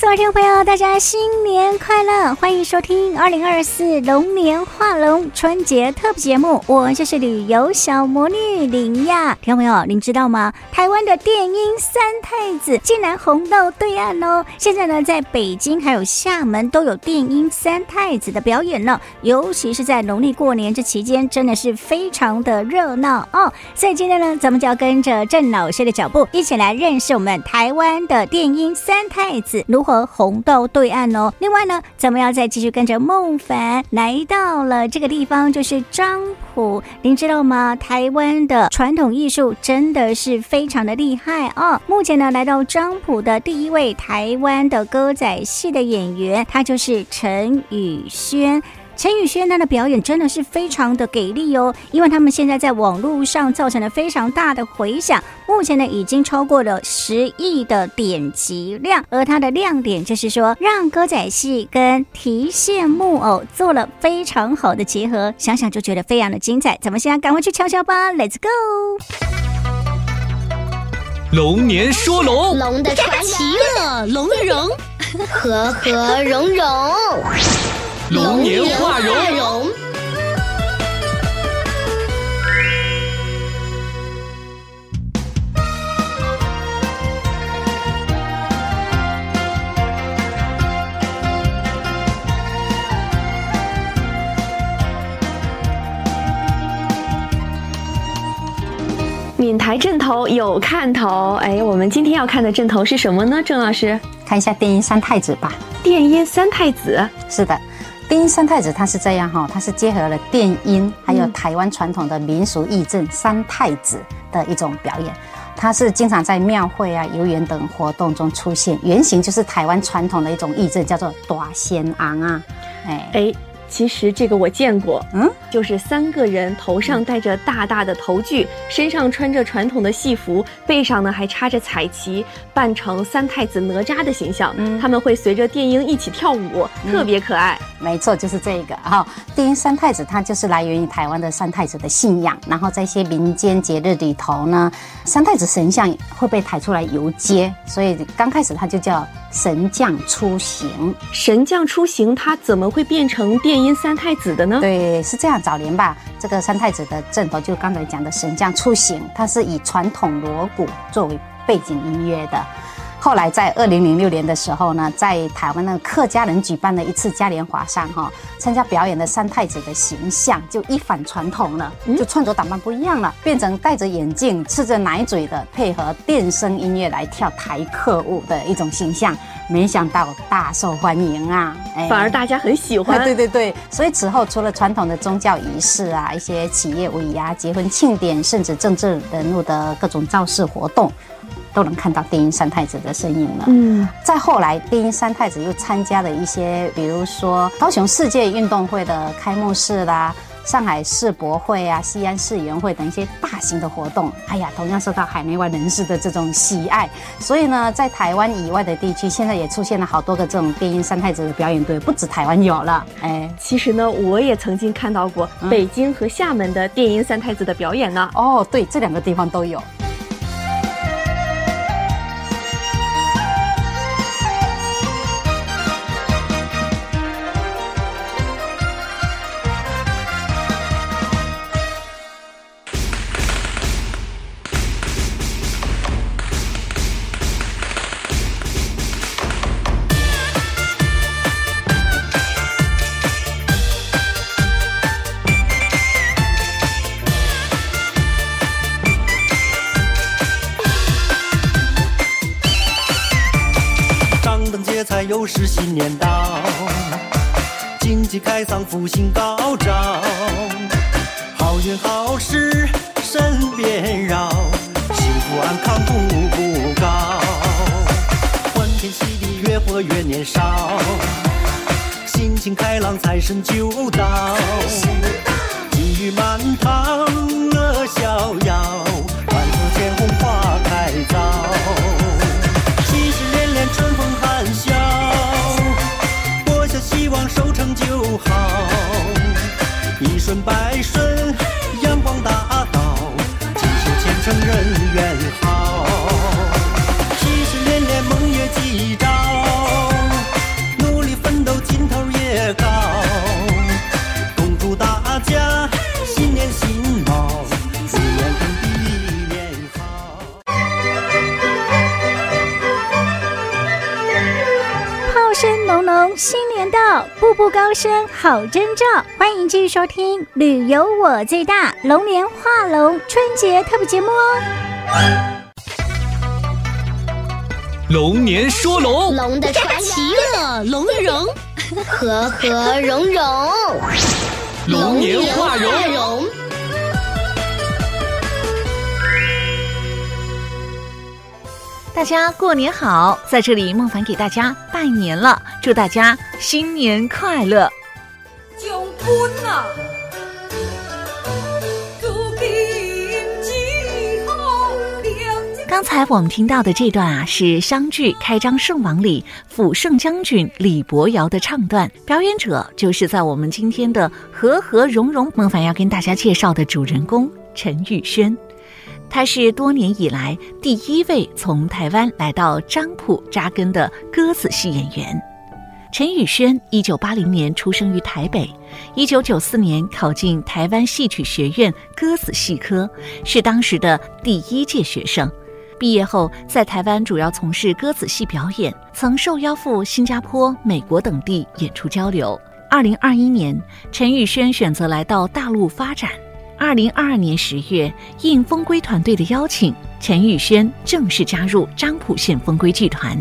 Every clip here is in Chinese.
所有听众朋友，大家新年快乐！欢迎收听二零二四龙年画龙春节特别节目，我就是旅游小魔女林亚。听众朋友，您知道吗？台湾的电音三太子竟然红到对岸哦！现在呢，在北京还有厦门都有电音三太子的表演呢。尤其是在农历过年这期间，真的是非常的热闹哦。所以今天呢，咱们就要跟着郑老师的脚步，一起来认识我们台湾的电音三太子。如和红豆对岸哦？另外呢，咱们要再继续跟着孟凡来到了这个地方，就是漳浦。您知道吗？台湾的传统艺术真的是非常的厉害哦。目前呢，来到漳浦的第一位台湾的歌仔戏的演员，他就是陈宇轩。陈宇轩他的表演真的是非常的给力哦，因为他们现在在网络上造成了非常大的回响，目前呢已经超过了十亿的点击量，而它的亮点就是说让歌仔戏跟提线木偶做了非常好的结合，想想就觉得非常的精彩。咱们现在赶快去瞧瞧吧，Let's go！龙年说龙，龙的传奇乐龙融，和和融融。龙年画龙。闽台阵头有看头，哎，我们今天要看的阵头是什么呢？郑老师，看一下电音三太子吧。电音三太子，是的。电音三太子，他是这样哈，他是结合了电音，还有台湾传统的民俗艺阵三太子的一种表演。他是经常在庙会啊、游园等活动中出现，原型就是台湾传统的一种艺阵，叫做大仙昂啊，哎哎。其实这个我见过，嗯，就是三个人头上戴着大大的头具，身上穿着传统的戏服，背上呢还插着彩旗，扮成三太子哪吒的形象。嗯，他们会随着电音一起跳舞，特别可爱。没错，就是这个哈。电音三太子，它就是来源于台湾的三太子的信仰，然后在一些民间节日里头呢，三太子神像会被抬出来游街，所以刚开始它就叫。神将出行，神将出行，它怎么会变成电音三太子的呢？对，是这样。早年吧，这个三太子的阵头，就刚才讲的神将出行，它是以传统锣鼓作为背景音乐的。后来在二零零六年的时候呢，在台湾的客家人举办的一次嘉年华上，哈，参加表演的三太子的形象就一反传统了，就穿着打扮不一样了，变成戴着眼镜、吃着奶嘴的，配合电声音乐来跳台客舞的一种形象。没想到大受欢迎啊，哎，反而大家很喜欢。对对对，所以此后除了传统的宗教仪式啊，一些企业尾牙、结婚庆典，甚至政治人物的各种造势活动。都能看到电音三太子的身影了。嗯，再后来，电音三太子又参加了一些，比如说高雄世界运动会的开幕式啦，上海世博会啊，西安世园会等一些大型的活动。哎呀，同样受到海内外人士的这种喜爱。所以呢，在台湾以外的地区，现在也出现了好多个这种电音三太子的表演队，不止台湾有了。哎，其实呢，我也曾经看到过北京和厦门的电音三太子的表演呢。哦，对，这两个地方都有。又是新年到，经济开仓，福星高照，好运好事身边绕，幸福安康步步高，欢天喜地越活越年少，心情开朗财神就到，金玉满堂乐逍遥，步步高升好征兆。欢迎继续收听《旅游我最大》龙年画龙春节特别节目哦。龙年说龙，龙的传奇乐融融融，和和融融，龙年画龙。大家过年好，在这里孟凡给大家拜年了，祝大家新年快乐。将军啊！刚才我们听到的这段啊，是湘剧《开张圣王》里辅圣将军李伯尧的唱段，表演者就是在我们今天的和和融融。孟凡要跟大家介绍的主人公陈玉轩，他是多年以来第一位从台湾来到漳浦扎根的歌子戏演员。陈宇轩一九八零年出生于台北，一九九四年考进台湾戏曲学院歌子戏科，是当时的第一届学生。毕业后，在台湾主要从事歌子戏表演，曾受邀赴新加坡、美国等地演出交流。二零二一年，陈宇轩选择来到大陆发展。二零二二年十月，应风归团队的邀请，陈玉轩正式加入漳浦县风归剧团。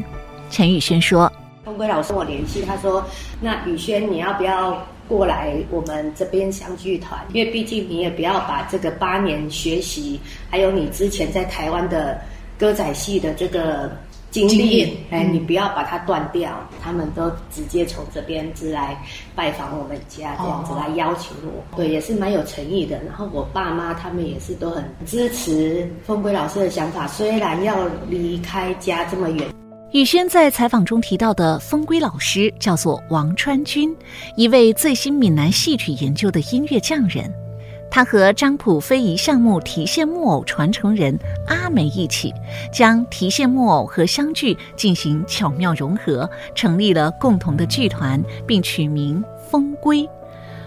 陈玉轩说：“风归老师，我联系他说，那玉轩你要不要过来我们这边湘剧团？因为毕竟你也不要把这个八年学习，还有你之前在台湾的。”歌仔戏的这个经历，哎，你不要把它断掉。嗯、他们都直接从这边是来拜访我们家，这样子来邀请我，哦、对，也是蛮有诚意的。然后我爸妈他们也是都很支持凤圭老师的想法，虽然要离开家这么远。宇轩在采访中提到的凤圭老师叫做王川君，一位最新闽南戏曲研究的音乐匠人。他和漳浦非遗项目提线木偶传承人阿梅一起，将提线木偶和相聚进行巧妙融合，成立了共同的剧团，并取名“风归”。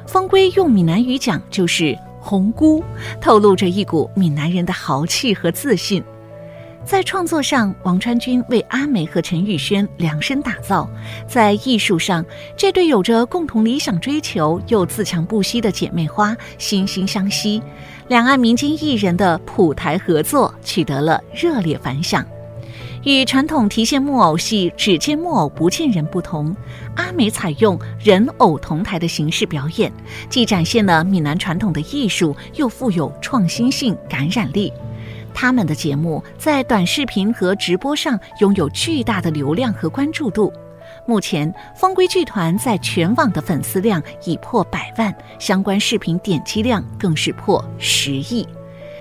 风归用闽南语讲就是“红姑”，透露着一股闽南人的豪气和自信。在创作上，王川君为阿梅和陈玉轩量身打造；在艺术上，这对有着共同理想追求又自强不息的姐妹花惺惺相惜。两岸民间艺人的浦台合作取得了热烈反响。与传统提线木偶戏只见木偶不见人不同，阿梅采用人偶同台的形式表演，既展现了闽南传统的艺术，又富有创新性、感染力。他们的节目在短视频和直播上拥有巨大的流量和关注度。目前，风归剧团在全网的粉丝量已破百万，相关视频点击量更是破十亿。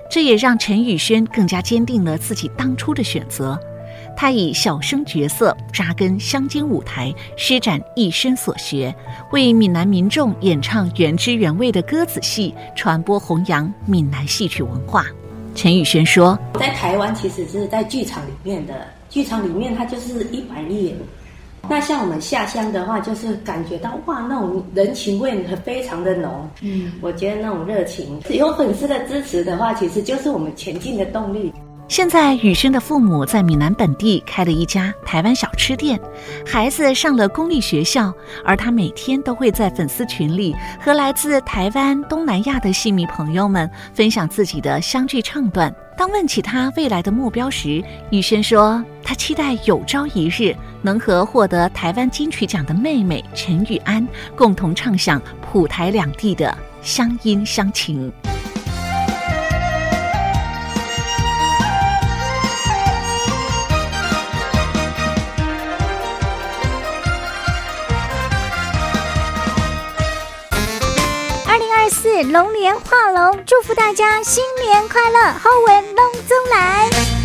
这也让陈宇轩更加坚定了自己当初的选择。他以小生角色扎根乡间舞台，施展一身所学，为闽南民众演唱原汁原味的歌子戏，传播弘扬闽南戏曲文化。陈宇轩说：“在台湾其实是在剧场里面的，剧场里面它就是一板一眼。那像我们下乡的话，就是感觉到哇，那种人情味非常的浓。嗯，我觉得那种热情，有粉丝的支持的话，其实就是我们前进的动力。”现在宇轩的父母在闽南本地开了一家台湾小吃店，孩子上了公立学校，而他每天都会在粉丝群里和来自台湾、东南亚的戏迷朋友们分享自己的湘剧唱段。当问起他未来的目标时，宇轩说：“他期待有朝一日能和获得台湾金曲奖的妹妹陈玉安共同唱响普台两地的乡音乡情。”龙年画龙，祝福大家新年快乐，好运龙中来。